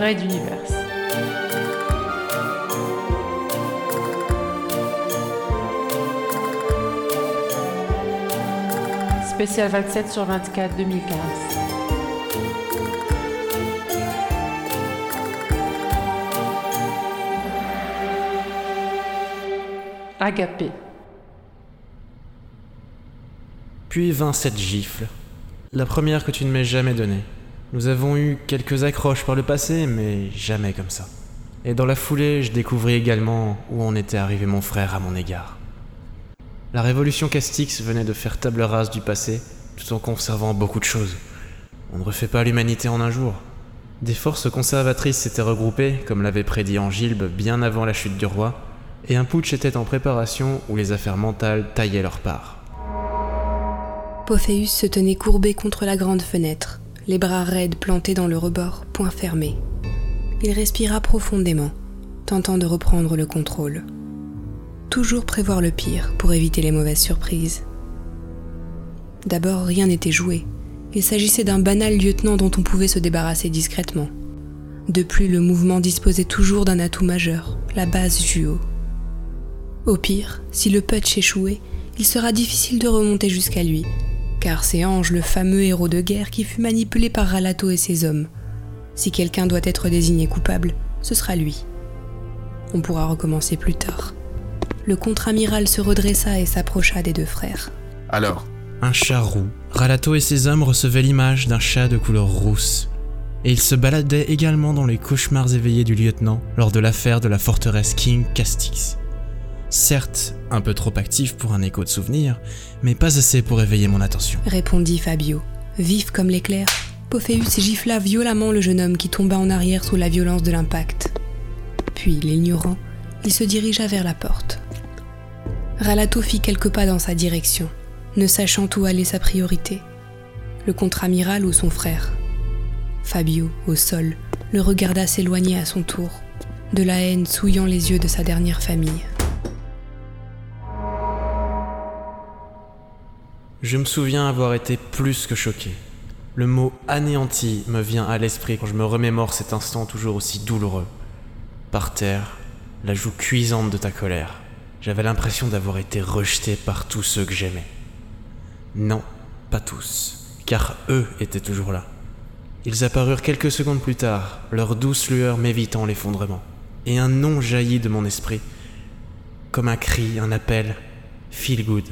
Raid Universe. Spécial 27 sur 24 2015. Agapé. Puis vint cette gifle, la première que tu ne m'aies jamais donnée. Nous avons eu quelques accroches par le passé, mais jamais comme ça. Et dans la foulée, je découvris également où en était arrivé mon frère à mon égard. La révolution Castix venait de faire table rase du passé, tout en conservant beaucoup de choses. On ne refait pas l'humanité en un jour. Des forces conservatrices s'étaient regroupées, comme l'avait prédit Angilbe bien avant la chute du roi, et un putsch était en préparation où les affaires mentales taillaient leur part. Pophéus se tenait courbé contre la grande fenêtre, les bras raides plantés dans le rebord, poings fermés. Il respira profondément, tentant de reprendre le contrôle. Toujours prévoir le pire pour éviter les mauvaises surprises. D'abord, rien n'était joué. Il s'agissait d'un banal lieutenant dont on pouvait se débarrasser discrètement. De plus, le mouvement disposait toujours d'un atout majeur, la base Juo. Au pire, si le putsch échouait, il sera difficile de remonter jusqu'à lui, car c'est Ange, le fameux héros de guerre, qui fut manipulé par Ralato et ses hommes. Si quelqu'un doit être désigné coupable, ce sera lui. On pourra recommencer plus tard. Le contre-amiral se redressa et s'approcha des deux frères. Alors, Un chat roux. Ralato et ses hommes recevaient l'image d'un chat de couleur rousse. Et ils se baladaient également dans les cauchemars éveillés du lieutenant lors de l'affaire de la forteresse King Castix. Certes, un peu trop actif pour un écho de souvenir, mais pas assez pour éveiller mon attention. Répondit Fabio. Vif comme l'éclair, Pophéus gifla violemment le jeune homme qui tomba en arrière sous la violence de l'impact. Puis, l'ignorant, il se dirigea vers la porte. Ralato fit quelques pas dans sa direction, ne sachant où allait sa priorité. Le contre-amiral ou son frère Fabio, au sol, le regarda s'éloigner à son tour, de la haine souillant les yeux de sa dernière famille. Je me souviens avoir été plus que choqué. Le mot anéanti me vient à l'esprit quand je me remémore cet instant toujours aussi douloureux. Par terre, la joue cuisante de ta colère, j'avais l'impression d'avoir été rejeté par tous ceux que j'aimais. Non, pas tous, car eux étaient toujours là. Ils apparurent quelques secondes plus tard, leur douce lueur m'évitant l'effondrement. Et un nom jaillit de mon esprit, comme un cri, un appel, feel good.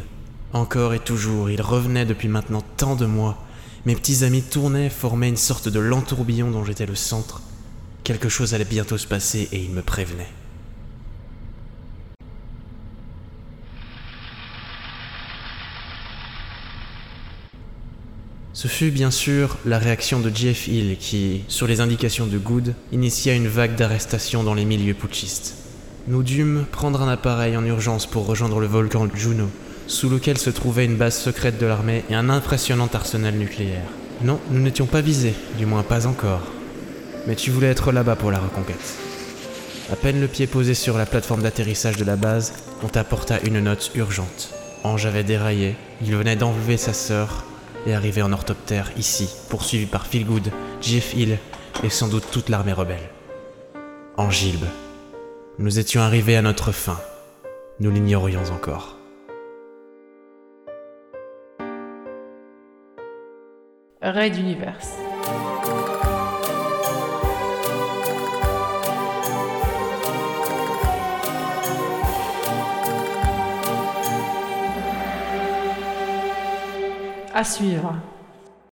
Encore et toujours, il revenait depuis maintenant tant de mois. Mes petits amis tournaient, formaient une sorte de lent tourbillon dont j'étais le centre. Quelque chose allait bientôt se passer et ils me prévenaient. Ce fut bien sûr la réaction de Jeff Hill qui, sur les indications de Good, initia une vague d'arrestations dans les milieux putschistes. Nous dûmes prendre un appareil en urgence pour rejoindre le volcan Juno, sous lequel se trouvait une base secrète de l'armée et un impressionnant arsenal nucléaire. Non, nous n'étions pas visés, du moins pas encore. Mais tu voulais être là-bas pour la reconquête. À peine le pied posé sur la plateforme d'atterrissage de la base, on t'apporta une note urgente. Ange avait déraillé, il venait d'enlever sa sœur et arriver en orthoptère ici, poursuivi par Philgood, Jeff Hill et sans doute toute l'armée rebelle. Angilbe. Nous étions arrivés à notre fin. Nous l'ignorions encore. Raid Universe. À suivre.